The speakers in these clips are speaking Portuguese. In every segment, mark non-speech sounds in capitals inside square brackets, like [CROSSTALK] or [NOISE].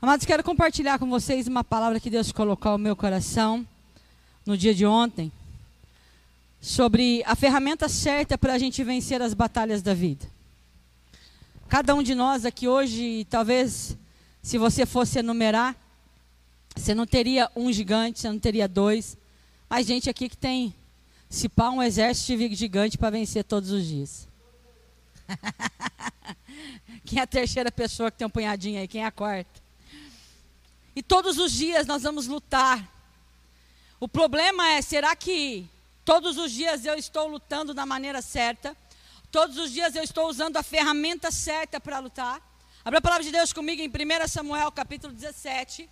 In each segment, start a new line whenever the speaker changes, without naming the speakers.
Amados, quero compartilhar com vocês uma palavra que Deus colocou no meu coração no dia de ontem, sobre a ferramenta certa para a gente vencer as batalhas da vida. Cada um de nós aqui hoje, talvez, se você fosse enumerar, você não teria um gigante, você não teria dois, mas gente aqui que tem, se pá, um exército de gigante para vencer todos os dias. [LAUGHS] Quem é a terceira pessoa que tem um punhadinho aí? Quem é a quarta? E todos os dias nós vamos lutar. O problema é, será que todos os dias eu estou lutando da maneira certa? Todos os dias eu estou usando a ferramenta certa para lutar? Abra a palavra de Deus comigo em 1 Samuel, capítulo 17,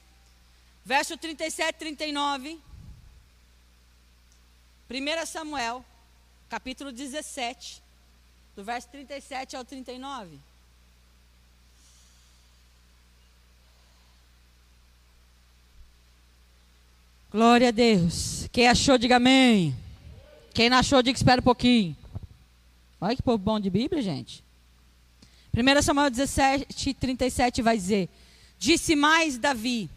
verso 37 e 39. 1 Samuel, capítulo 17, do verso 37 ao 39. Glória a Deus. Quem achou, diga amém. Quem não achou, diga espera um pouquinho. Olha que povo bom de Bíblia, gente. 1 Samuel 17, 37 vai dizer: Disse mais Davi: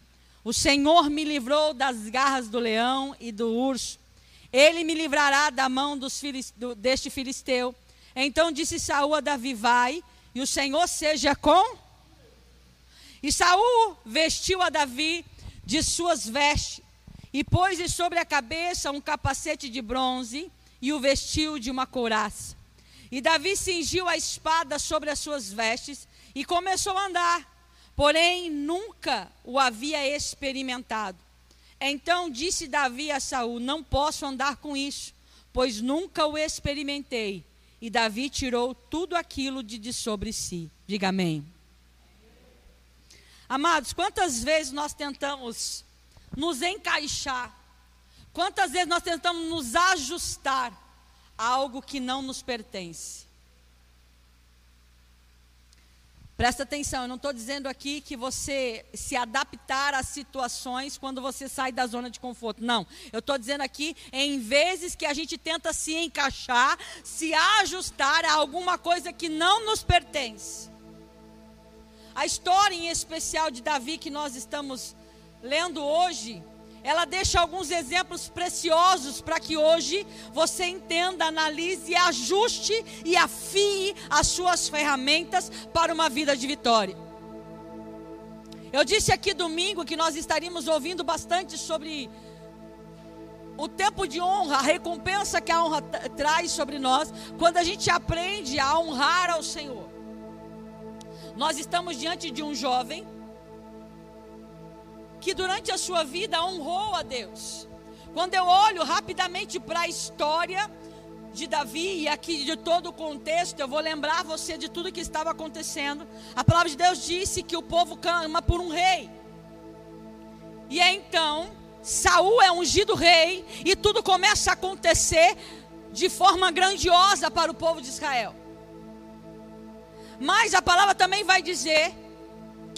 O Senhor me livrou das garras do leão e do urso. Ele me livrará da mão dos do, deste filisteu. Então disse Saul a Davi: Vai, e o Senhor seja com. E Saul vestiu a Davi de suas vestes e pôs-lhe sobre a cabeça um capacete de bronze e o vestiu de uma couraça. E Davi cingiu a espada sobre as suas vestes e começou a andar, porém nunca o havia experimentado. Então disse Davi a Saul: Não posso andar com isso, pois nunca o experimentei. E Davi tirou tudo aquilo de, de sobre si. Diga amém. Amados, quantas vezes nós tentamos nos encaixar. Quantas vezes nós tentamos nos ajustar a algo que não nos pertence? Presta atenção, eu não estou dizendo aqui que você se adaptar às situações quando você sai da zona de conforto. Não. Eu estou dizendo aqui em vezes que a gente tenta se encaixar, se ajustar a alguma coisa que não nos pertence. A história em especial de Davi que nós estamos lendo hoje, ela deixa alguns exemplos preciosos para que hoje você entenda, analise, ajuste e afie as suas ferramentas para uma vida de vitória. Eu disse aqui domingo que nós estaríamos ouvindo bastante sobre o tempo de honra, a recompensa que a honra traz sobre nós, quando a gente aprende a honrar ao Senhor. Nós estamos diante de um jovem que durante a sua vida honrou a Deus. Quando eu olho rapidamente para a história de Davi e aqui de todo o contexto, eu vou lembrar você de tudo que estava acontecendo. A palavra de Deus disse que o povo clama por um rei. E é então Saul é ungido rei e tudo começa a acontecer de forma grandiosa para o povo de Israel. Mas a palavra também vai dizer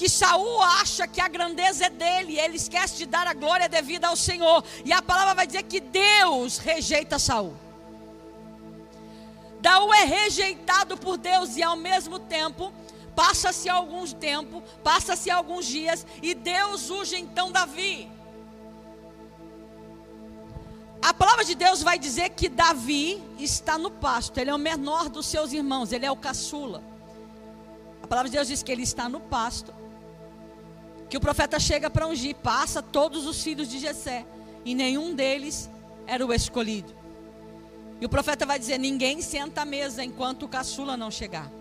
que Saul acha que a grandeza é dele, ele esquece de dar a glória devida ao Senhor. E a palavra vai dizer que Deus rejeita Saul. Daú é rejeitado por Deus e ao mesmo tempo passa-se alguns tempo, passa-se alguns dias e Deus unge então Davi. A palavra de Deus vai dizer que Davi está no pasto, ele é o menor dos seus irmãos, ele é o caçula. A palavra de Deus diz que ele está no pasto que o profeta chega para ungir, passa todos os filhos de Jessé, e nenhum deles era o escolhido. E o profeta vai dizer: ninguém senta à mesa enquanto o caçula não chegar.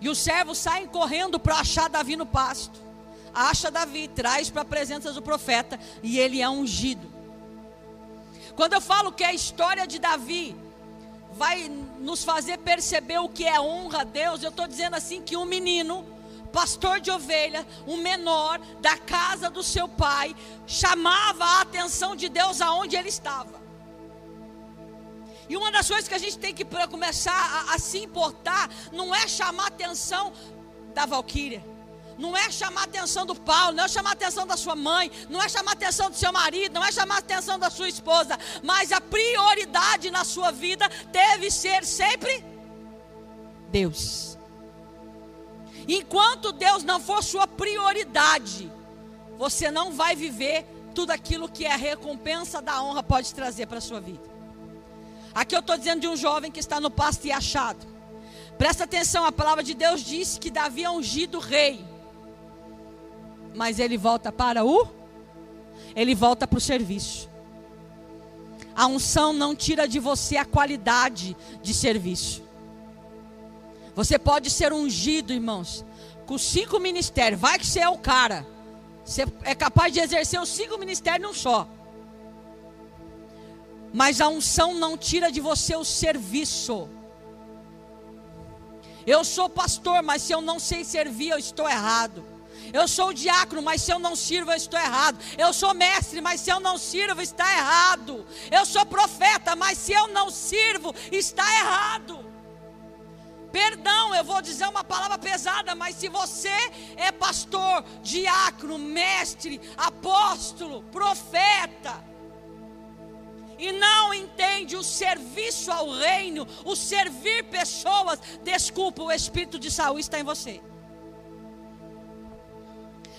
E os servos saem correndo para achar Davi no pasto. Acha Davi, traz para a presença do profeta, e ele é ungido. Quando eu falo que a história de Davi vai nos fazer perceber o que é honra a Deus, eu estou dizendo assim que um menino pastor de ovelha, um menor da casa do seu pai, chamava a atenção de Deus aonde ele estava. E uma das coisas que a gente tem que começar a, a se importar não é chamar atenção da Valquíria. Não é chamar atenção do Paulo, não é chamar atenção da sua mãe, não é chamar atenção do seu marido, não é chamar atenção da sua esposa, mas a prioridade na sua vida deve ser sempre Deus. Enquanto Deus não for sua prioridade, você não vai viver tudo aquilo que a recompensa da honra pode trazer para a sua vida. Aqui eu estou dizendo de um jovem que está no pasto e achado. Presta atenção, a palavra de Deus diz que Davi é ungido rei. Mas ele volta para o ele volta para o serviço. A unção não tira de você a qualidade de serviço. Você pode ser ungido, irmãos, com cinco ministérios. Vai que você é o cara. Você é capaz de exercer os cinco ministérios num só. Mas a unção não tira de você o serviço. Eu sou pastor, mas se eu não sei servir, eu estou errado. Eu sou diácono, mas se eu não sirvo, eu estou errado. Eu sou mestre, mas se eu não sirvo, está errado. Eu sou profeta, mas se eu não sirvo, está errado. Perdão, eu vou dizer uma palavra pesada, mas se você é pastor, diácono, mestre, apóstolo, profeta, e não entende o serviço ao reino, o servir pessoas, desculpa, o espírito de saúde está em você.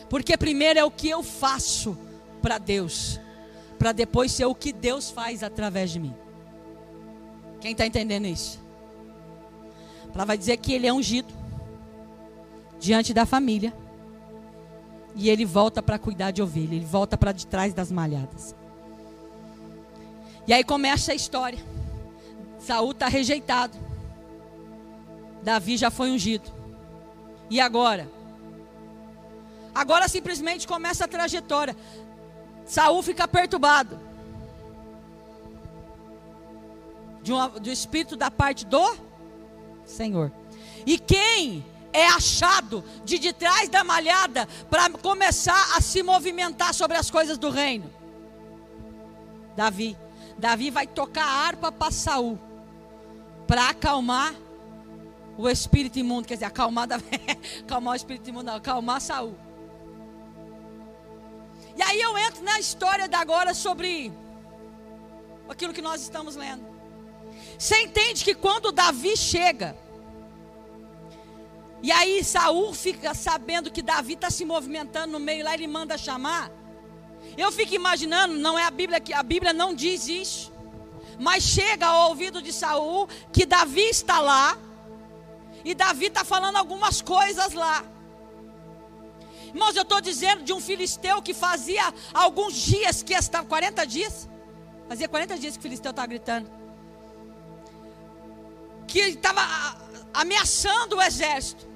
Porque primeiro é o que eu faço para Deus, para depois ser o que Deus faz através de mim. Quem está entendendo isso? Ela vai dizer que ele é ungido diante da família. E ele volta para cuidar de ovelha, ele volta para de trás das malhadas. E aí começa a história. Saul está rejeitado. Davi já foi ungido. E agora? Agora simplesmente começa a trajetória. Saul fica perturbado. De uma, do espírito da parte do Senhor. E quem é achado de de trás da malhada para começar a se movimentar sobre as coisas do reino? Davi. Davi vai tocar a harpa para Saul para acalmar o espírito imundo, quer dizer, acalmar, [LAUGHS] acalmar o espírito imundo, não, acalmar Saul. E aí eu entro na história da agora sobre aquilo que nós estamos lendo. Você entende que quando Davi chega, e aí Saul fica sabendo que Davi está se movimentando no meio lá, ele manda chamar. Eu fico imaginando, não é a Bíblia que a Bíblia não diz isso. Mas chega ao ouvido de Saul que Davi está lá. E Davi está falando algumas coisas lá. Irmãos, eu estou dizendo de um filisteu que fazia alguns dias que estava, 40 dias. Fazia 40 dias que o filisteu estava gritando. Que estava ameaçando o exército.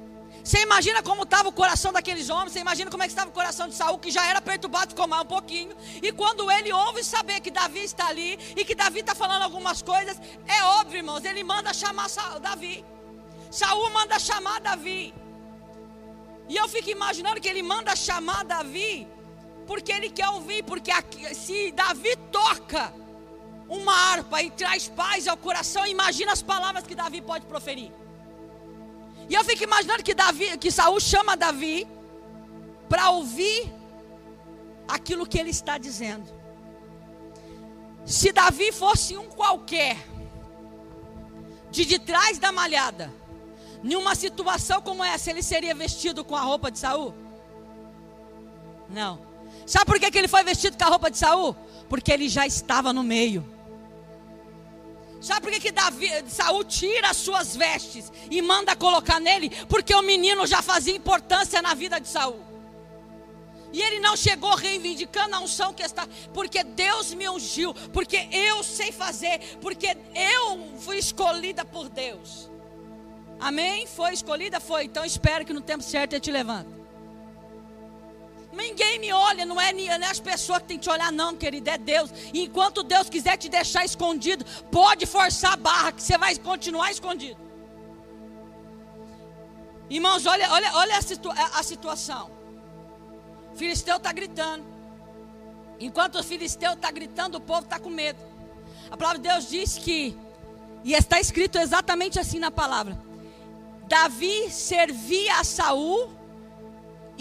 Você imagina como estava o coração daqueles homens, você imagina como é que estava o coração de Saul, que já era perturbado, ficou mais um pouquinho. E quando ele ouve saber que Davi está ali e que Davi está falando algumas coisas, é óbvio, irmãos, ele manda chamar Davi. Saul manda chamar Davi. E eu fico imaginando que ele manda chamar Davi, porque ele quer ouvir, porque se Davi toca uma harpa e traz paz ao coração, imagina as palavras que Davi pode proferir. E eu fico imaginando que Davi, que Saul chama Davi para ouvir aquilo que ele está dizendo. Se Davi fosse um qualquer, de de trás da malhada, em uma situação como essa, ele seria vestido com a roupa de Saul? Não. Sabe por que, que ele foi vestido com a roupa de Saul? Porque ele já estava no meio. Sabe por que, que Davi, Saul tira as suas vestes e manda colocar nele? Porque o menino já fazia importância na vida de Saul. E ele não chegou reivindicando a unção que está, porque Deus me ungiu, porque eu sei fazer, porque eu fui escolhida por Deus. Amém? Foi escolhida? Foi. Então espero que no tempo certo ele te levante. Ninguém me olha, não é, não é as pessoas que tem que te olhar, não, querido, é Deus. E enquanto Deus quiser te deixar escondido, pode forçar a barra, que você vai continuar escondido. Irmãos, olha, olha, olha a, situa a situação. O filisteu está gritando. Enquanto o filisteu está gritando, o povo está com medo. A palavra de Deus diz que, e está escrito exatamente assim na palavra: Davi servia a Saul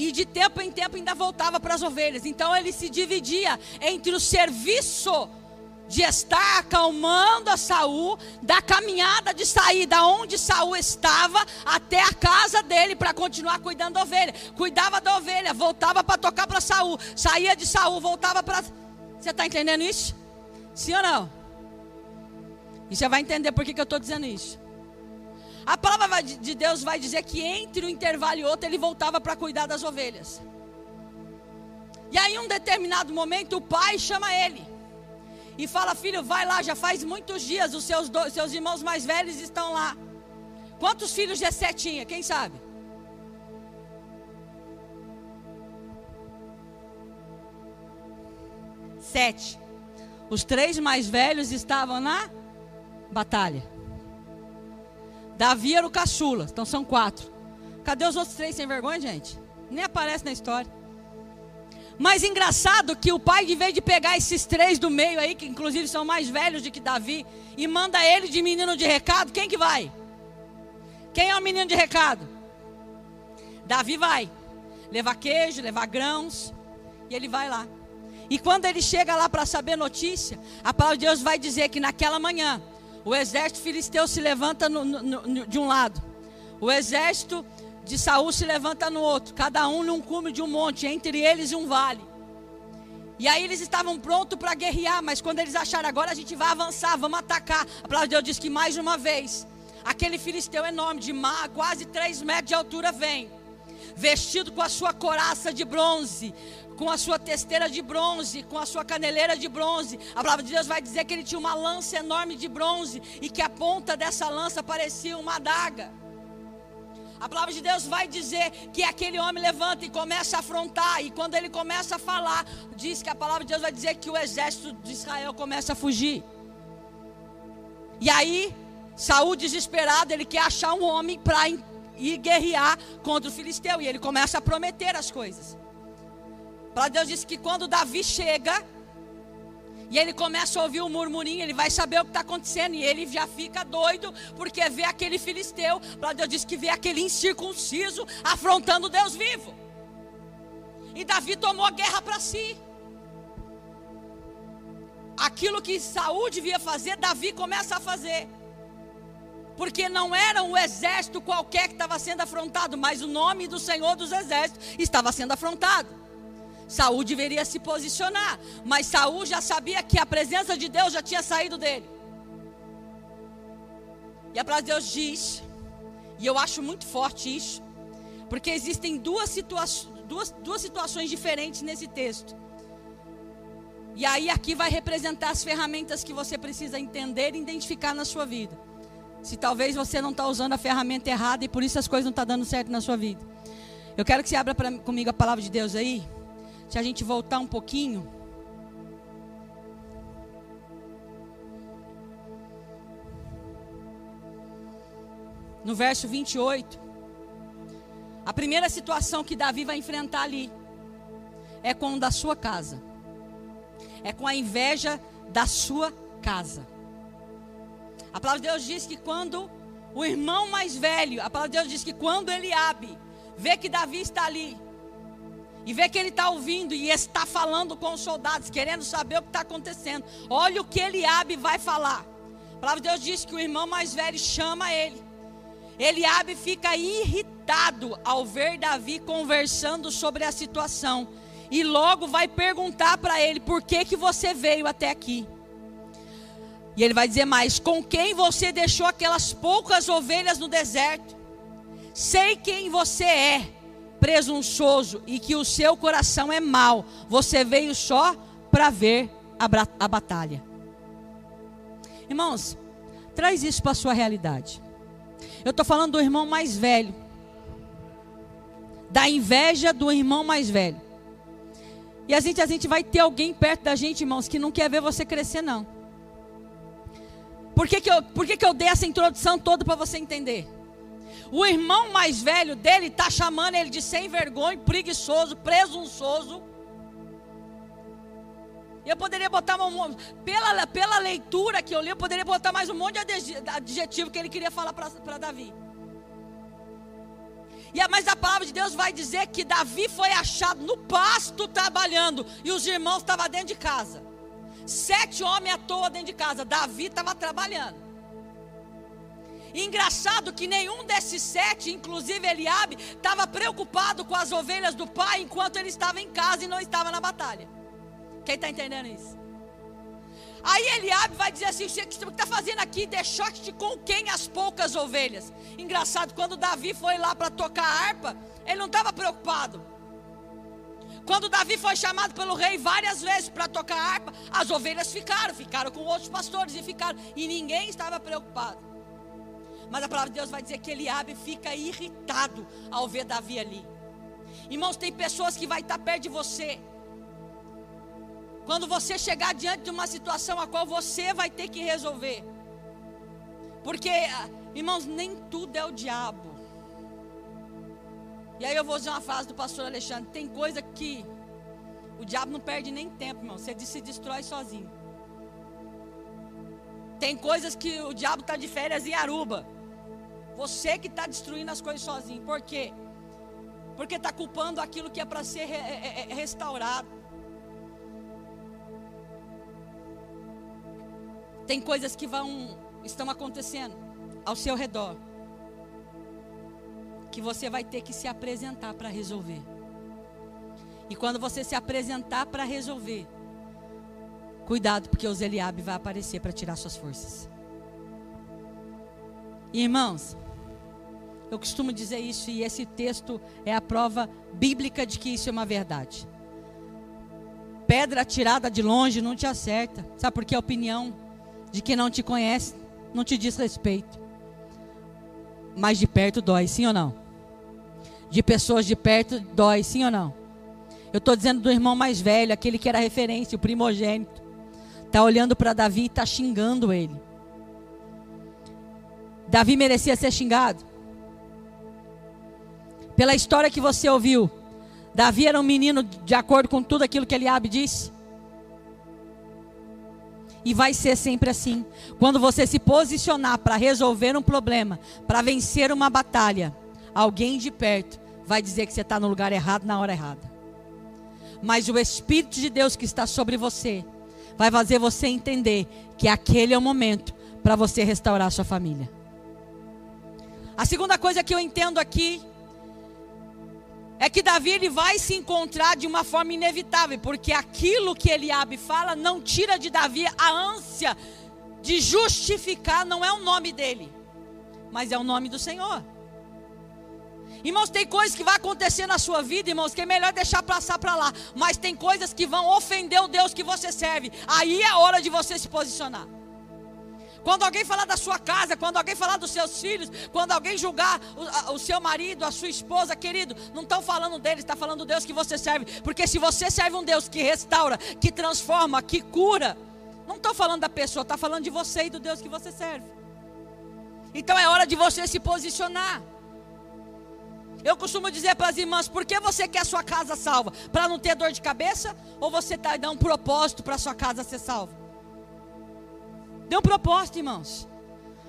e de tempo em tempo ainda voltava para as ovelhas. Então ele se dividia entre o serviço de estar acalmando a Saul, da caminhada de sair da onde Saul estava até a casa dele para continuar cuidando da ovelha. Cuidava da ovelha, voltava para tocar para Saul, saía de Saul, voltava para Você está entendendo isso? Sim ou não? E você vai entender por que, que eu estou dizendo isso. A palavra de Deus vai dizer que entre um intervalo e outro ele voltava para cuidar das ovelhas. E aí, em um determinado momento, o pai chama ele e fala: Filho, vai lá, já faz muitos dias, os seus, seus irmãos mais velhos estão lá. Quantos filhos Jessé tinha? Quem sabe? Sete. Os três mais velhos estavam na batalha. Davi era o caçula, então são quatro. Cadê os outros três sem vergonha, gente? Nem aparece na história. Mas engraçado que o pai, de vez de pegar esses três do meio aí, que inclusive são mais velhos do que Davi, e manda ele de menino de recado, quem que vai? Quem é o menino de recado? Davi vai. Levar queijo, levar grãos, e ele vai lá. E quando ele chega lá para saber notícia, a palavra de Deus vai dizer que naquela manhã, o exército filisteu se levanta no, no, no, de um lado, o exército de Saul se levanta no outro, cada um num cume de um monte, entre eles um vale. E aí eles estavam prontos para guerrear, mas quando eles acharam agora a gente vai avançar, vamos atacar. A palavra de Deus diz que mais uma vez, aquele filisteu enorme, de quase 3 metros de altura, vem, vestido com a sua coraça de bronze, com a sua testeira de bronze, com a sua caneleira de bronze. A palavra de Deus vai dizer que ele tinha uma lança enorme de bronze e que a ponta dessa lança parecia uma adaga. A palavra de Deus vai dizer que aquele homem levanta e começa a afrontar. E quando ele começa a falar, diz que a palavra de Deus vai dizer que o exército de Israel começa a fugir. E aí, Saul desesperado, ele quer achar um homem para ir guerrear contra o filisteu. E ele começa a prometer as coisas. A palavra de Deus diz que quando Davi chega, e ele começa a ouvir o um murmurinho, ele vai saber o que está acontecendo. E ele já fica doido, porque vê aquele filisteu. Para Deus diz que vê aquele incircunciso afrontando Deus vivo. E Davi tomou a guerra para si. Aquilo que Saúl devia fazer, Davi começa a fazer. Porque não era um exército qualquer que estava sendo afrontado, mas o nome do Senhor dos Exércitos estava sendo afrontado. Saul deveria se posicionar, mas Saul já sabia que a presença de Deus já tinha saído dele. E a palavra de Deus diz, e eu acho muito forte isso, porque existem duas, situa duas, duas situações diferentes nesse texto. E aí aqui vai representar as ferramentas que você precisa entender e identificar na sua vida. Se talvez você não está usando a ferramenta errada e por isso as coisas não estão tá dando certo na sua vida. Eu quero que você abra pra, comigo a palavra de Deus aí. Se a gente voltar um pouquinho. No verso 28. A primeira situação que Davi vai enfrentar ali é com o da sua casa. É com a inveja da sua casa. A palavra de Deus diz que quando o irmão mais velho, a palavra de Deus diz que quando Eliabe vê que Davi está ali, e vê que ele está ouvindo e está falando com os soldados, querendo saber o que está acontecendo. Olha o que Eliabe vai falar. A palavra de Deus diz que o irmão mais velho chama ele. Eliabe fica irritado ao ver Davi conversando sobre a situação. E logo vai perguntar para ele: por que, que você veio até aqui? E ele vai dizer mais: com quem você deixou aquelas poucas ovelhas no deserto? Sei quem você é presunçoso e que o seu coração é mau, você veio só para ver a, a batalha. Irmãos, traz isso para a sua realidade. Eu estou falando do irmão mais velho, da inveja do irmão mais velho. E a gente, a gente vai ter alguém perto da gente, irmãos, que não quer ver você crescer, não. Por que, que, eu, por que, que eu dei essa introdução toda para você entender? O irmão mais velho dele está chamando ele de sem vergonha, preguiçoso, presunçoso. Eu poderia botar uma, pela, pela leitura que eu li, eu poderia botar mais um monte de adjetivo que ele queria falar para Davi. E mas a palavra de Deus vai dizer que Davi foi achado no pasto trabalhando e os irmãos estavam dentro de casa. Sete homens à toa dentro de casa. Davi estava trabalhando. Engraçado que nenhum desses sete, inclusive Eliabe, estava preocupado com as ovelhas do pai enquanto ele estava em casa e não estava na batalha. Quem está entendendo isso? Aí Eliabe vai dizer assim: o que está fazendo aqui? Deixou-te com quem as poucas ovelhas? Engraçado, quando Davi foi lá para tocar a harpa, ele não estava preocupado. Quando Davi foi chamado pelo rei várias vezes para tocar harpa, as ovelhas ficaram, ficaram com outros pastores e ficaram, e ninguém estava preocupado. Mas a palavra de Deus vai dizer que Eliabe fica irritado ao ver Davi ali. Irmãos, tem pessoas que vai estar perto de você quando você chegar diante de uma situação a qual você vai ter que resolver. Porque, ah, irmãos, nem tudo é o diabo. E aí eu vou dizer uma frase do pastor Alexandre: tem coisa que o diabo não perde nem tempo, irmão. Você se destrói sozinho. Tem coisas que o diabo está de férias em Aruba. Você que está destruindo as coisas sozinho. Por quê? Porque está culpando aquilo que é para ser restaurado. Tem coisas que vão estão acontecendo ao seu redor que você vai ter que se apresentar para resolver. E quando você se apresentar para resolver, cuidado porque o Zeliabe vai aparecer para tirar suas forças. Irmãos, eu costumo dizer isso e esse texto é a prova bíblica de que isso é uma verdade. Pedra tirada de longe não te acerta. Sabe por que a opinião de quem não te conhece, não te diz respeito. Mas de perto dói, sim ou não? De pessoas de perto dói, sim ou não? Eu estou dizendo do irmão mais velho, aquele que era referência, o primogênito. Está olhando para Davi e está xingando ele. Davi merecia ser xingado. Pela história que você ouviu, Davi era um menino de acordo com tudo aquilo que Eliabe disse. E vai ser sempre assim. Quando você se posicionar para resolver um problema, para vencer uma batalha, alguém de perto vai dizer que você está no lugar errado na hora errada. Mas o Espírito de Deus que está sobre você vai fazer você entender que aquele é o momento para você restaurar a sua família. A segunda coisa que eu entendo aqui é que Davi ele vai se encontrar de uma forma inevitável, porque aquilo que Eliabe fala não tira de Davi a ânsia de justificar, não é o nome dele, mas é o nome do Senhor. Irmãos, tem coisas que vai acontecer na sua vida, irmãos, que é melhor deixar passar para lá, mas tem coisas que vão ofender o Deus que você serve. Aí é hora de você se posicionar. Quando alguém falar da sua casa, quando alguém falar dos seus filhos, quando alguém julgar o, o seu marido, a sua esposa, querido, não estão falando deles, está falando do Deus que você serve. Porque se você serve um Deus que restaura, que transforma, que cura, não estou falando da pessoa, está falando de você e do Deus que você serve. Então é hora de você se posicionar. Eu costumo dizer para as irmãs: por que você quer sua casa salva? Para não ter dor de cabeça? Ou você está dando um propósito para sua casa ser salva? Dê um propósito, irmãos.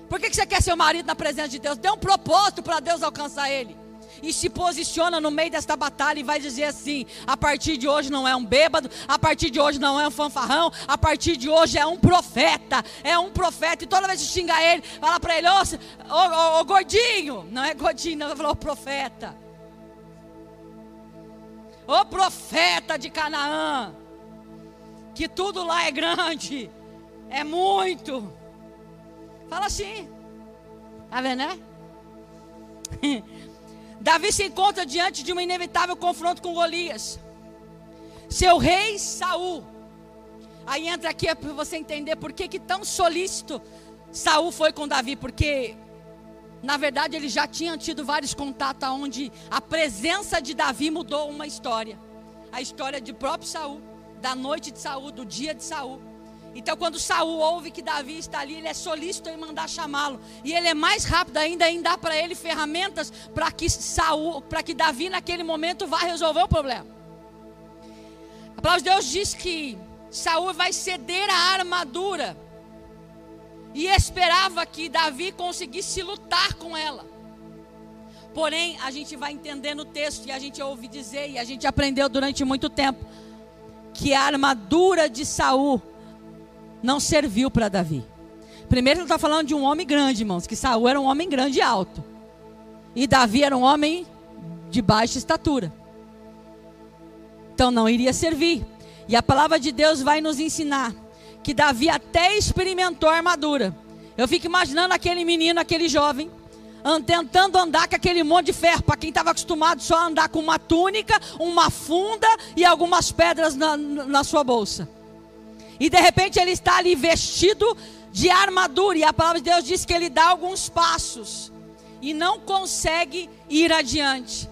Por que você quer ser o marido na presença de Deus? Dê um propósito para Deus alcançar ele. E se posiciona no meio desta batalha e vai dizer assim: a partir de hoje não é um bêbado, a partir de hoje não é um fanfarrão, a partir de hoje é um profeta, é um profeta. E toda vez que xinga ele, fala para ele: ô, ô, ô, gordinho, não é gordinho, não, vai falar: ô profeta, ô profeta de Canaã, que tudo lá é grande é muito. Fala assim. Tá vendo, né? [LAUGHS] Davi se encontra diante de um inevitável confronto com Golias. Seu rei Saul. Aí entra aqui é para você entender por que, que tão solícito Saul foi com Davi, porque na verdade ele já tinha tido vários contatos onde a presença de Davi mudou uma história. A história de próprio Saul, da noite de Saul, do dia de Saul. Então, quando Saul ouve que Davi está ali, ele é solícito em mandar chamá-lo. E ele é mais rápido ainda em dar para ele ferramentas para que Saul, para que Davi naquele momento vá resolver o problema. A palavra de Deus diz que Saul vai ceder a armadura e esperava que Davi conseguisse lutar com ela. Porém, a gente vai entender no texto e a gente ouve dizer e a gente aprendeu durante muito tempo que a armadura de Saul não serviu para Davi. Primeiro ele está falando de um homem grande, irmãos, que Saul era um homem grande e alto. E Davi era um homem de baixa estatura. Então não iria servir. E a palavra de Deus vai nos ensinar que Davi até experimentou a armadura. Eu fico imaginando aquele menino, aquele jovem, tentando andar com aquele monte de ferro. Para quem estava acostumado só a andar com uma túnica, uma funda e algumas pedras na, na sua bolsa. E de repente ele está ali vestido de armadura. E a palavra de Deus diz que ele dá alguns passos e não consegue ir adiante.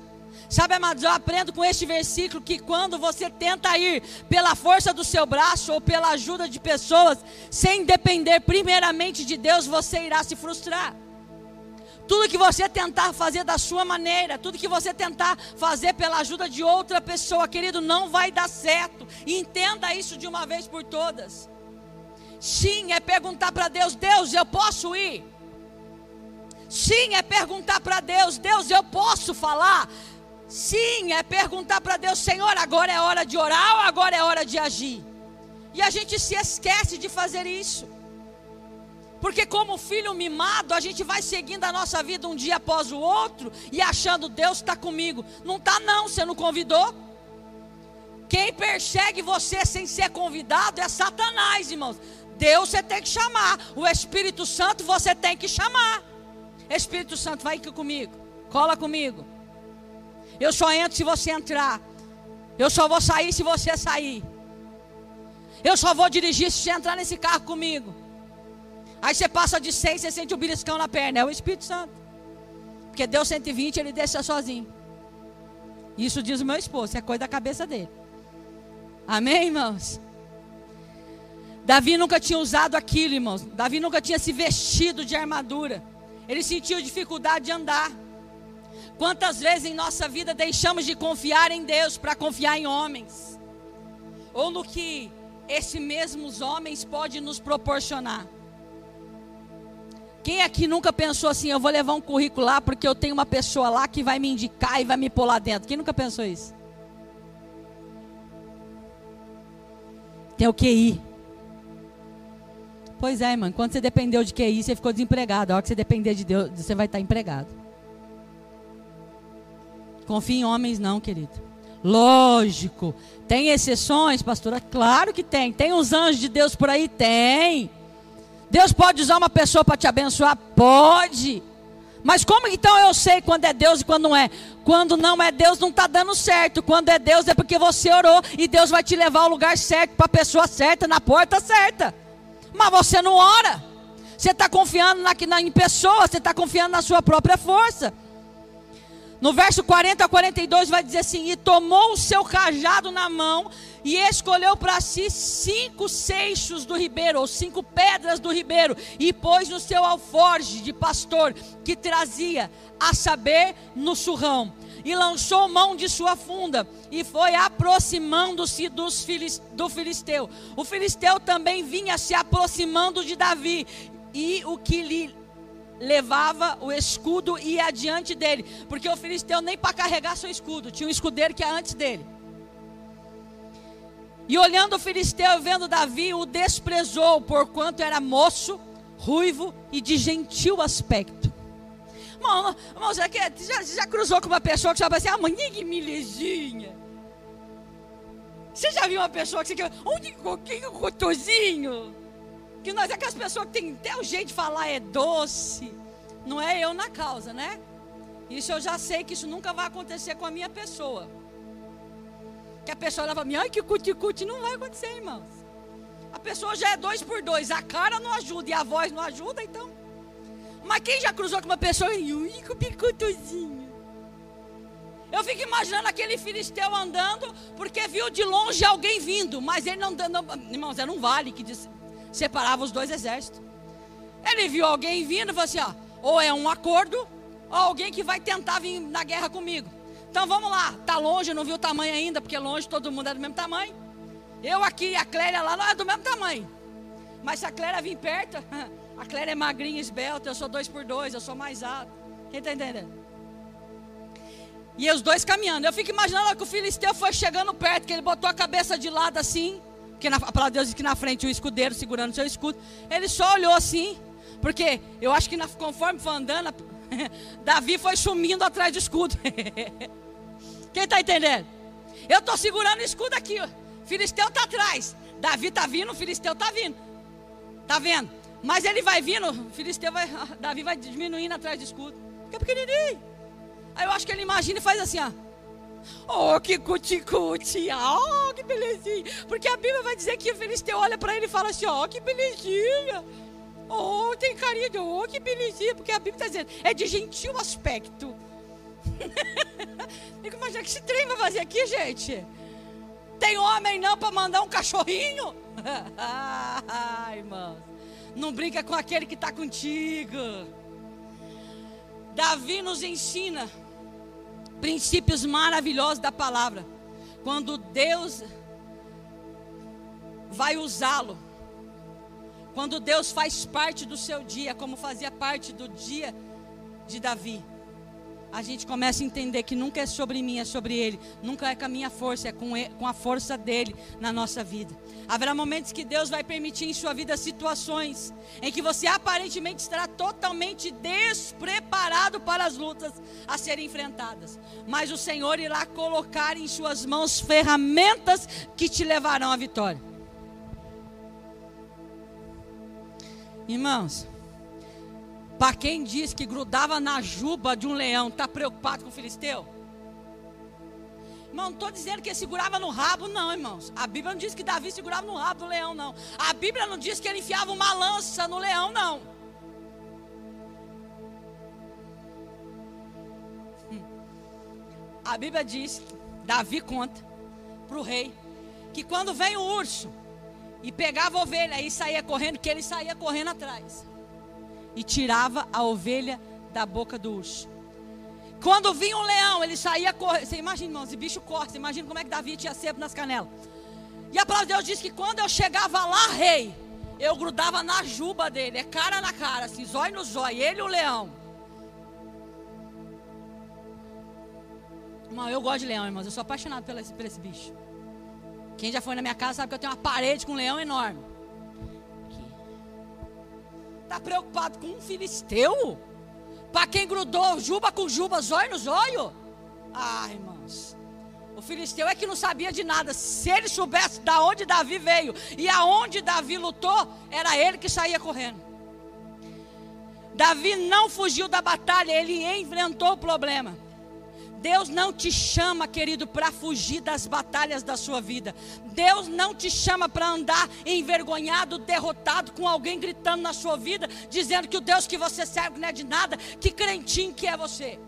Sabe, amados, eu aprendo com este versículo que quando você tenta ir pela força do seu braço ou pela ajuda de pessoas, sem depender primeiramente de Deus, você irá se frustrar. Tudo que você tentar fazer da sua maneira, tudo que você tentar fazer pela ajuda de outra pessoa, querido, não vai dar certo. Entenda isso de uma vez por todas. Sim, é perguntar para Deus: Deus, eu posso ir? Sim, é perguntar para Deus: Deus, eu posso falar? Sim, é perguntar para Deus: Senhor, agora é hora de orar ou agora é hora de agir? E a gente se esquece de fazer isso. Porque, como filho mimado, a gente vai seguindo a nossa vida um dia após o outro e achando Deus está comigo. Não está, não, você não convidou. Quem persegue você sem ser convidado é Satanás, irmãos. Deus você tem que chamar. O Espírito Santo você tem que chamar. Espírito Santo, vai aqui comigo. Cola comigo. Eu só entro se você entrar. Eu só vou sair se você sair. Eu só vou dirigir se você entrar nesse carro comigo. Aí você passa de 100, você sente o beliscão na perna. É o Espírito Santo. Porque deu 120, ele deixa sozinho. Isso diz o meu esposo, é coisa da cabeça dele. Amém, irmãos? Davi nunca tinha usado aquilo, irmãos. Davi nunca tinha se vestido de armadura. Ele sentiu dificuldade de andar. Quantas vezes em nossa vida deixamos de confiar em Deus para confiar em homens? Ou no que esses mesmos homens podem nos proporcionar? Quem aqui nunca pensou assim, eu vou levar um currículo lá porque eu tenho uma pessoa lá que vai me indicar e vai me pôr lá dentro? Quem nunca pensou isso? Tem o QI. Pois é, irmão. Quando você dependeu de QI, você ficou desempregado. A hora que você depender de Deus, você vai estar empregado. Confie em homens, não, querido. Lógico. Tem exceções, pastora? Claro que tem. Tem uns anjos de Deus por aí? Tem. Deus pode usar uma pessoa para te abençoar? Pode. Mas como então eu sei quando é Deus e quando não é? Quando não é Deus, não está dando certo. Quando é Deus, é porque você orou e Deus vai te levar ao lugar certo, para a pessoa certa, na porta certa. Mas você não ora. Você está confiando na, na, em pessoas, você está confiando na sua própria força. No verso 40 a 42 vai dizer assim: E tomou o seu cajado na mão e escolheu para si cinco seixos do ribeiro, ou cinco pedras do ribeiro, e pôs no seu alforge de pastor que trazia, a saber, no surrão. E lançou mão de sua funda e foi aproximando-se do filisteu. O filisteu também vinha se aproximando de Davi, e o que lhe levava o escudo e ia adiante dele, porque o filisteu nem para carregar seu escudo, tinha um escudeiro que é antes dele. E olhando o filisteu e vendo Davi, o desprezou, porquanto era moço, ruivo e de gentil aspecto. Irmão, irmão você já, já, cruzou com uma pessoa que já assim, ah, maninha que. Você já viu uma pessoa que você quer, onde coquinho gostosinho? Que nós é que as pessoas que têm até o jeito de falar é doce. Não é eu na causa, né? Isso eu já sei que isso nunca vai acontecer com a minha pessoa. Que a pessoa olha para mim, ai que cuti-cuti, não vai acontecer, irmãos. A pessoa já é dois por dois, a cara não ajuda e a voz não ajuda, então. Mas quem já cruzou com uma pessoa e ui, que. Eu fico imaginando aquele filisteu andando, porque viu de longe alguém vindo, mas ele não, não irmãos, era um vale que separava os dois exércitos. Ele viu alguém vindo e falou assim: ó, ou é um acordo, ou alguém que vai tentar vir na guerra comigo. Então vamos lá, tá longe, não viu o tamanho ainda, porque longe todo mundo é do mesmo tamanho. Eu aqui a Cléria lá não é do mesmo tamanho. Mas se a Cléria vir perto, [LAUGHS] a Cléria é magrinha, esbelta, eu sou dois por dois, eu sou mais alto. Quem está entendendo? E os dois caminhando. Eu fico imaginando que o filisteu foi chegando perto, que ele botou a cabeça de lado assim, porque na, a palavra de Deus diz que na frente o escudeiro segurando seu escudo, ele só olhou assim, porque eu acho que na, conforme foi andando, [LAUGHS] Davi foi sumindo atrás do escudo. [LAUGHS] Quem está entendendo? Eu estou segurando o escudo aqui, ó. Filisteu está atrás. Davi está vindo, o Filisteu está vindo. Está vendo? Mas ele vai vindo, o Filisteu vai, [LAUGHS] Davi vai diminuindo atrás do escudo. Fica pequenininho. Aí eu acho que ele imagina e faz assim, ó. Oh, que cuti-cuti. Oh, que belezinha. Porque a Bíblia vai dizer que o Filisteu olha para ele e fala assim: Oh, que belezinha. Oh, tem carinho de oh, que belezinha. Porque a Bíblia está dizendo, é de gentil aspecto. [LAUGHS] Fica imaginando que esse trem vai fazer aqui, gente. Tem homem não para mandar um cachorrinho? [LAUGHS] Ai, irmão. Não brinca com aquele que está contigo. Davi nos ensina princípios maravilhosos da palavra. Quando Deus vai usá-lo, quando Deus faz parte do seu dia, como fazia parte do dia de Davi a gente começa a entender que nunca é sobre mim, é sobre Ele. Nunca é com a minha força, é com, ele, com a força dele na nossa vida. Haverá momentos que Deus vai permitir em sua vida situações em que você aparentemente estará totalmente despreparado para as lutas a serem enfrentadas. Mas o Senhor irá colocar em suas mãos ferramentas que te levarão à vitória. Irmãos, para quem diz que grudava na juba de um leão, está preocupado com o filisteu? Irmão, não estou dizendo que ele segurava no rabo, não, irmãos. A Bíblia não diz que Davi segurava no rabo do leão, não. A Bíblia não diz que ele enfiava uma lança no leão, não. Hum. A Bíblia diz, Davi conta para o rei, que quando vem o urso e pegava a ovelha e saía correndo, que ele saía correndo atrás e tirava a ovelha da boca do urso. Quando vinha um leão, ele saía correndo. Você imagina, irmãos, esse bicho corre. Você imagina como é que Davi tinha sebo nas canelas. E a palavra de Deus diz que quando eu chegava lá, rei, eu grudava na juba dele, é cara na cara, assim, zóio no zóio, ele e o leão. Irmão, eu gosto de leão, irmãos, eu sou apaixonado por esse, por esse bicho. Quem já foi na minha casa sabe que eu tenho uma parede com um leão enorme. Está preocupado com um filisteu? Para quem grudou juba com juba, zóio no zóio? Ah, irmãos. O filisteu é que não sabia de nada. Se ele soubesse da onde Davi veio e aonde Davi lutou, era ele que saía correndo. Davi não fugiu da batalha, ele enfrentou o problema. Deus não te chama, querido, para fugir das batalhas da sua vida. Deus não te chama para andar envergonhado, derrotado, com alguém gritando na sua vida, dizendo que o Deus que você serve não é de nada, que crentinho que é você.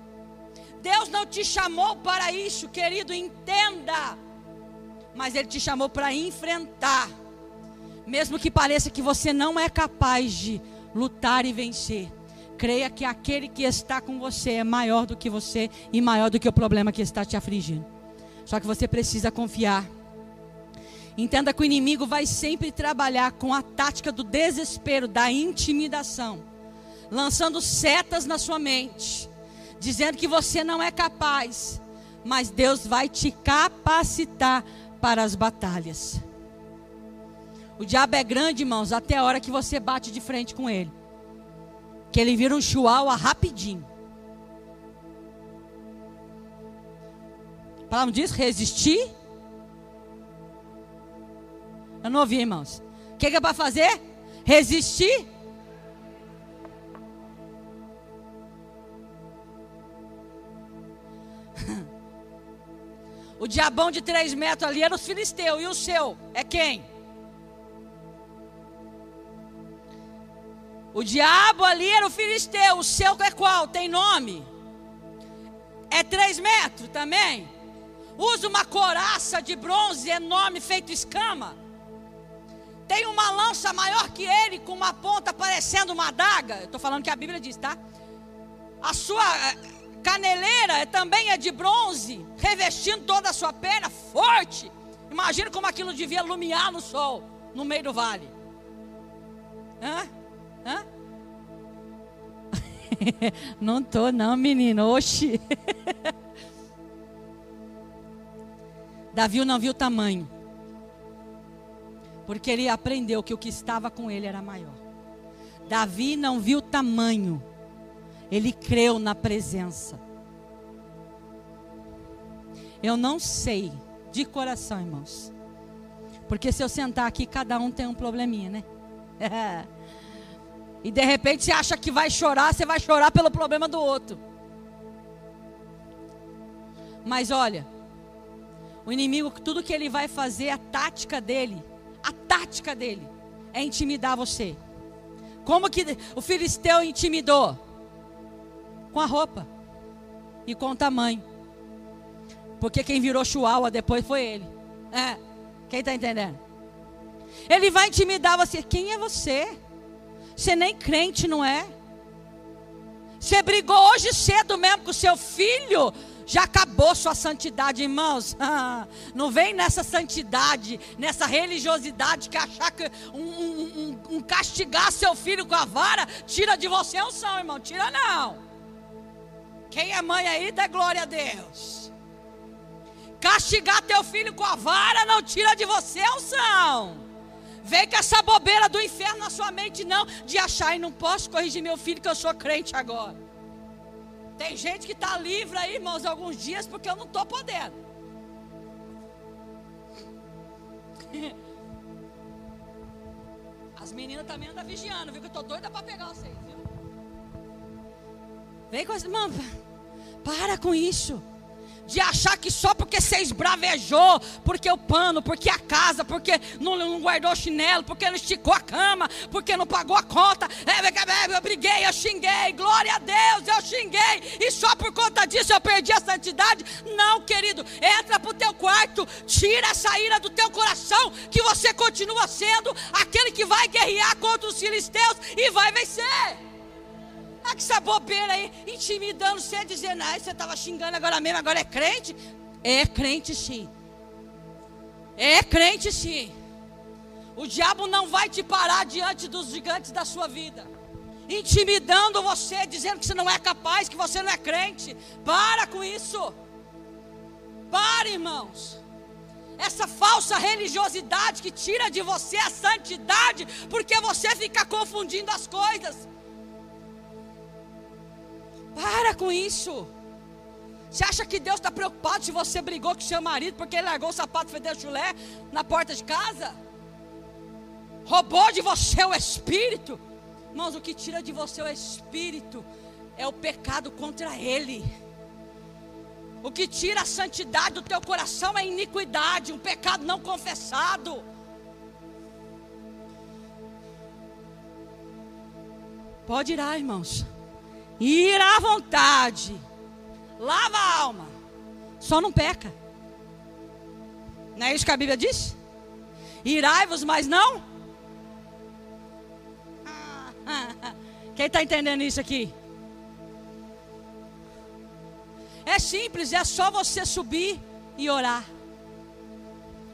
Deus não te chamou para isso, querido, entenda. Mas Ele te chamou para enfrentar. Mesmo que pareça que você não é capaz de lutar e vencer creia que aquele que está com você é maior do que você e maior do que o problema que está te afligindo. Só que você precisa confiar. Entenda que o inimigo vai sempre trabalhar com a tática do desespero, da intimidação, lançando setas na sua mente, dizendo que você não é capaz, mas Deus vai te capacitar para as batalhas. O diabo é grande, irmãos, até a hora que você bate de frente com ele que ele vira um chihuahua rapidinho. A palavra diz resistir. Eu não ouvi, irmãos. O que, que é para fazer? Resistir. [LAUGHS] O diabão de três metros ali era os filisteus. E o seu é quem? O diabo ali era o filisteu. O seu é qual? Tem nome? É três metros também. Usa uma coraça de bronze enorme, feito escama. Tem uma lança maior que ele, com uma ponta parecendo uma adaga. Estou falando que a Bíblia diz, tá? A sua eh, caneleira também é de bronze, revestindo toda a sua perna, forte. Imagina como aquilo devia iluminar no sol, no meio do vale. Hã? Hã? [LAUGHS] não tô não, menino. Oxi. [LAUGHS] Davi não viu o tamanho. Porque ele aprendeu que o que estava com ele era maior. Davi não viu tamanho, ele creu na presença. Eu não sei, de coração, irmãos. Porque se eu sentar aqui, cada um tem um probleminha, né? [LAUGHS] e de repente você acha que vai chorar, você vai chorar pelo problema do outro. Mas olha, o inimigo, tudo que ele vai fazer, a tática dele, a tática dele é intimidar você. Como que o filisteu intimidou? Com a roupa e com o tamanho. Porque quem virou chuaua depois foi ele. É. Quem está entendendo? Ele vai intimidar você. Quem é você? Você nem crente, não é? Você brigou hoje cedo mesmo com seu filho já acabou sua santidade, irmãos. [LAUGHS] Não vem nessa santidade, nessa religiosidade que achar que um, um, um, castigar seu filho com a vara tira de você a unção, irmão. Tira não. Quem é mãe aí, dá glória a Deus. Castigar teu filho com a vara não tira de você a unção. Vem com essa bobeira do inferno na sua mente, não, de achar e não posso corrigir meu filho que eu sou crente agora. Tem gente que está livre aí, irmãos, alguns dias porque eu não estou podendo. As meninas também andam vigiando, viu? Que eu estou doida para pegar vocês, viu? Vem com as. Mano, para com isso de achar que só porque você esbravejou, porque o pano, porque a casa, porque não, não guardou chinelo, porque não esticou a cama, porque não pagou a conta, é, eu briguei, eu xinguei, glória a Deus, eu xinguei, e só por conta disso eu perdi a santidade. Não, querido, entra para o teu quarto, tira essa ira do teu coração, que você continua sendo aquele que vai guerrear contra os filisteus e vai vencer. Ah, que essa bobeira aí, intimidando você, dizendo, ah, você estava xingando agora mesmo, agora é crente? É crente sim. É crente sim. O diabo não vai te parar diante dos gigantes da sua vida. Intimidando você, dizendo que você não é capaz, que você não é crente. Para com isso. Para, irmãos. Essa falsa religiosidade que tira de você a santidade, porque você fica confundindo as coisas. Para com isso. Você acha que Deus está preocupado se você brigou com seu marido porque ele largou o sapato fedeu chulé na porta de casa? Roubou de você o espírito? Irmãos, o que tira de você o espírito é o pecado contra ele. O que tira a santidade do teu coração é a iniquidade, um pecado não confessado. Pode ir, irmãos. Ir à vontade. Lava a alma. Só não peca. Não é isso que a Bíblia diz? Irai-vos, mas não. [LAUGHS] Quem está entendendo isso aqui? É simples, é só você subir e orar.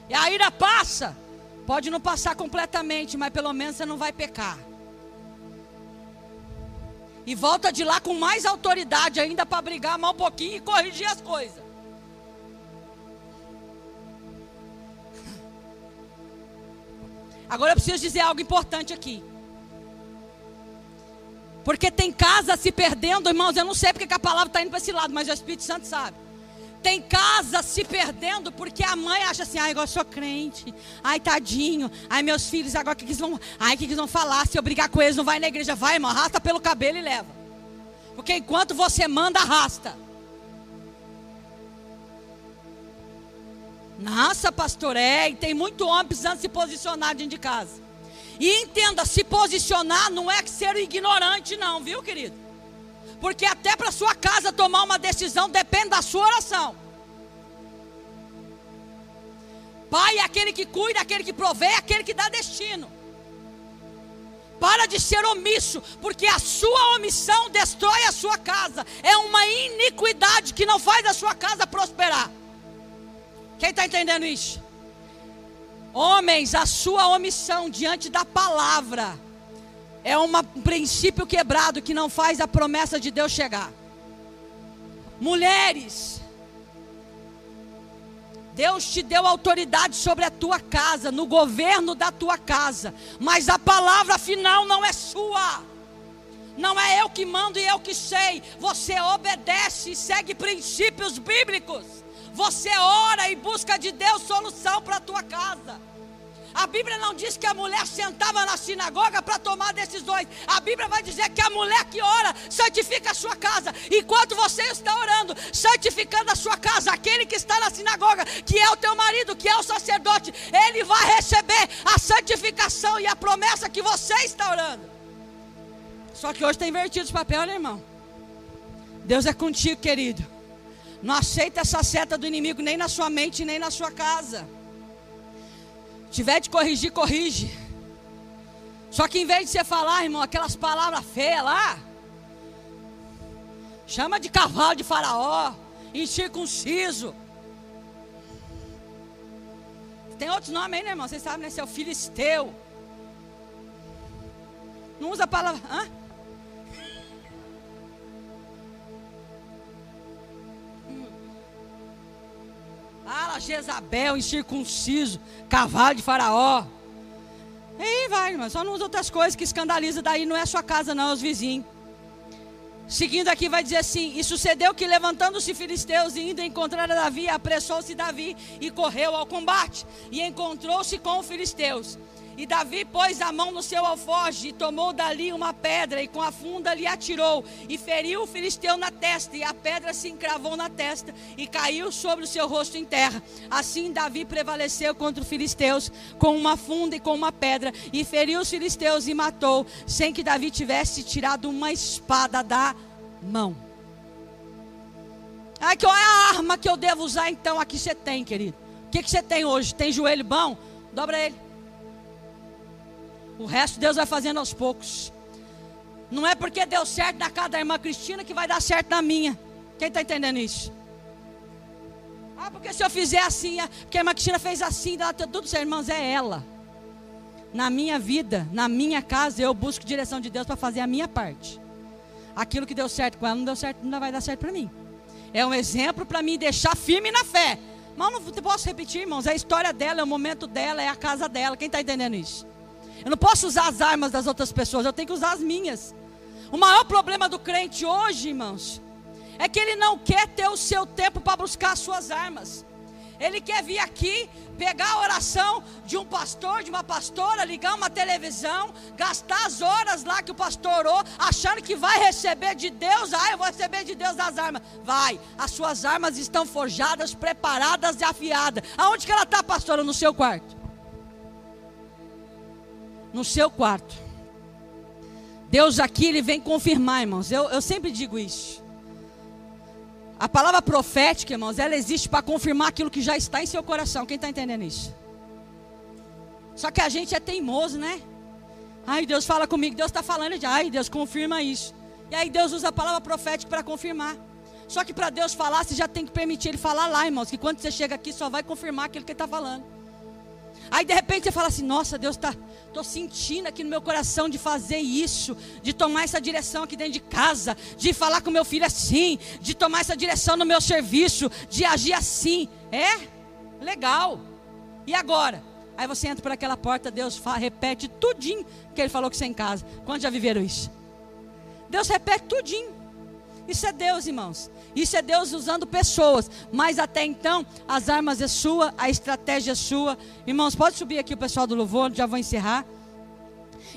E a ira passa. Pode não passar completamente, mas pelo menos você não vai pecar. E volta de lá com mais autoridade ainda para brigar mais um pouquinho e corrigir as coisas. Agora eu preciso dizer algo importante aqui. Porque tem casa se perdendo, irmãos. Eu não sei porque a palavra está indo para esse lado, mas o Espírito Santo sabe. Tem casa se perdendo porque a mãe acha assim, ai, eu sou crente, ai, tadinho, ai, meus filhos, agora o que eles vão, ai, o que eles vão falar? Se eu brigar com eles, não vai na igreja, vai, irmão, arrasta pelo cabelo e leva. Porque enquanto você manda, arrasta. Nossa, pastor, é, e tem muito homem precisando se posicionar dentro de casa. E entenda, se posicionar não é ser ignorante, não, viu, querido? Porque até para sua casa tomar uma decisão depende da sua oração. Pai é aquele que cuida, aquele que provê, é aquele que dá destino. Para de ser omisso, porque a sua omissão destrói a sua casa. É uma iniquidade que não faz a sua casa prosperar. Quem está entendendo isso? Homens, a sua omissão diante da palavra é um princípio quebrado que não faz a promessa de Deus chegar. Mulheres, Deus te deu autoridade sobre a tua casa, no governo da tua casa, mas a palavra final não é sua. Não é eu que mando e eu que sei. Você obedece e segue princípios bíblicos. Você ora e busca de Deus solução para a tua casa. A Bíblia não diz que a mulher sentava na sinagoga para tomar decisões. A Bíblia vai dizer que a mulher que ora santifica a sua casa. Enquanto você está orando, santificando a sua casa, aquele que está na sinagoga, que é o teu marido, que é o sacerdote, ele vai receber a santificação e a promessa que você está orando. Só que hoje está invertido os papéis, né, irmão? Deus é contigo, querido. Não aceita essa seta do inimigo nem na sua mente, nem na sua casa. Tiver de corrigir, corrige. Só que em vez de você falar, irmão, aquelas palavras feias lá, chama de cavalo de faraó, incircunciso. Tem outros nomes aí, né, irmão? Vocês sabem, né? Seu filisteu. Não usa a palavra. Hã? Fala Jezabel, incircunciso, cavalo de faraó. E aí vai, irmão. Só não usa outras coisas que escandaliza daí, não é a sua casa, não, é os vizinhos. Seguindo aqui, vai dizer assim: E sucedeu que, levantando-se filisteus e indo encontrar a Davi, apressou-se Davi e correu ao combate, e encontrou-se com os filisteus. E Davi pôs a mão no seu alforje e tomou dali uma pedra e com a funda lhe atirou e feriu o filisteu na testa e a pedra se encravou na testa e caiu sobre o seu rosto em terra. Assim Davi prevaleceu contra os filisteus com uma funda e com uma pedra e feriu os filisteus e matou, sem que Davi tivesse tirado uma espada da mão. Ah, qual é a arma que eu devo usar então? Aqui você tem, querido. O que, que você tem hoje? Tem joelho bom? Dobra ele. O resto Deus vai fazendo aos poucos. Não é porque deu certo na casa da irmã Cristina que vai dar certo na minha. Quem está entendendo isso? Ah, porque se eu fizer assim, porque a irmã Cristina fez assim, ela tudo certo, irmãos, é ela. Na minha vida, na minha casa, eu busco direção de Deus para fazer a minha parte. Aquilo que deu certo com ela não deu certo, não vai dar certo para mim. É um exemplo para mim deixar firme na fé. Mas não posso repetir, irmãos. É a história dela, é o momento dela, é a casa dela. Quem está entendendo isso? Eu não posso usar as armas das outras pessoas, eu tenho que usar as minhas. O maior problema do crente hoje, irmãos, é que ele não quer ter o seu tempo para buscar as suas armas. Ele quer vir aqui, pegar a oração de um pastor, de uma pastora, ligar uma televisão, gastar as horas lá que o pastor orou, achando que vai receber de Deus. Ah, eu vou receber de Deus as armas. Vai, as suas armas estão forjadas, preparadas e afiadas. Aonde que ela está, pastora? No seu quarto no seu quarto. Deus aqui, Ele vem confirmar, irmãos. Eu, eu sempre digo isso. A palavra profética, irmãos, ela existe para confirmar aquilo que já está em seu coração. Quem está entendendo isso? Só que a gente é teimoso, né? Ai, Deus fala comigo, Deus está falando de, ai, Deus confirma isso. E aí Deus usa a palavra profética para confirmar. Só que para Deus falar, você já tem que permitir Ele falar lá, irmãos. Que quando você chega aqui, só vai confirmar aquilo que Ele está falando. Aí de repente você fala assim: Nossa, Deus está. Estou sentindo aqui no meu coração de fazer isso, de tomar essa direção aqui dentro de casa, de falar com meu filho assim, de tomar essa direção no meu serviço, de agir assim. É? Legal. E agora? Aí você entra por aquela porta, Deus fala, repete tudinho que ele falou que você é em casa. Quantos já viveram isso? Deus repete tudinho. Isso é Deus, irmãos. Isso é Deus usando pessoas. Mas até então, as armas é sua, a estratégia é sua. Irmãos, pode subir aqui o pessoal do louvor, já vou encerrar.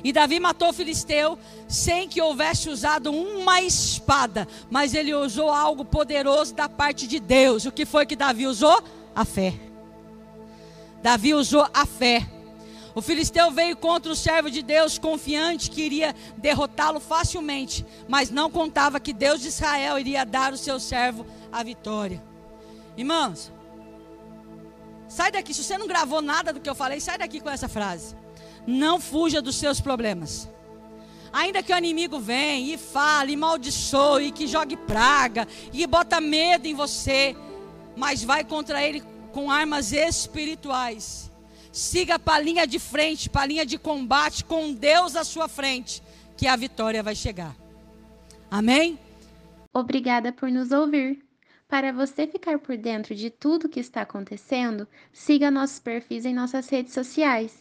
E Davi matou o filisteu sem que houvesse usado uma espada, mas ele usou algo poderoso da parte de Deus. O que foi que Davi usou? A fé. Davi usou a fé. O filisteu veio contra o servo de Deus, confiante que iria derrotá-lo facilmente, mas não contava que Deus de Israel iria dar ao seu servo a vitória. Irmãos, sai daqui. Se você não gravou nada do que eu falei, sai daqui com essa frase. Não fuja dos seus problemas. Ainda que o inimigo venha e fale, e maldiçoe, e que jogue praga, e bota medo em você, mas vai contra ele com armas espirituais Siga para a linha de frente, para a linha de combate, com Deus à sua frente, que a vitória vai chegar. Amém?
Obrigada por nos ouvir. Para você ficar por dentro de tudo que está acontecendo, siga nossos perfis em nossas redes sociais.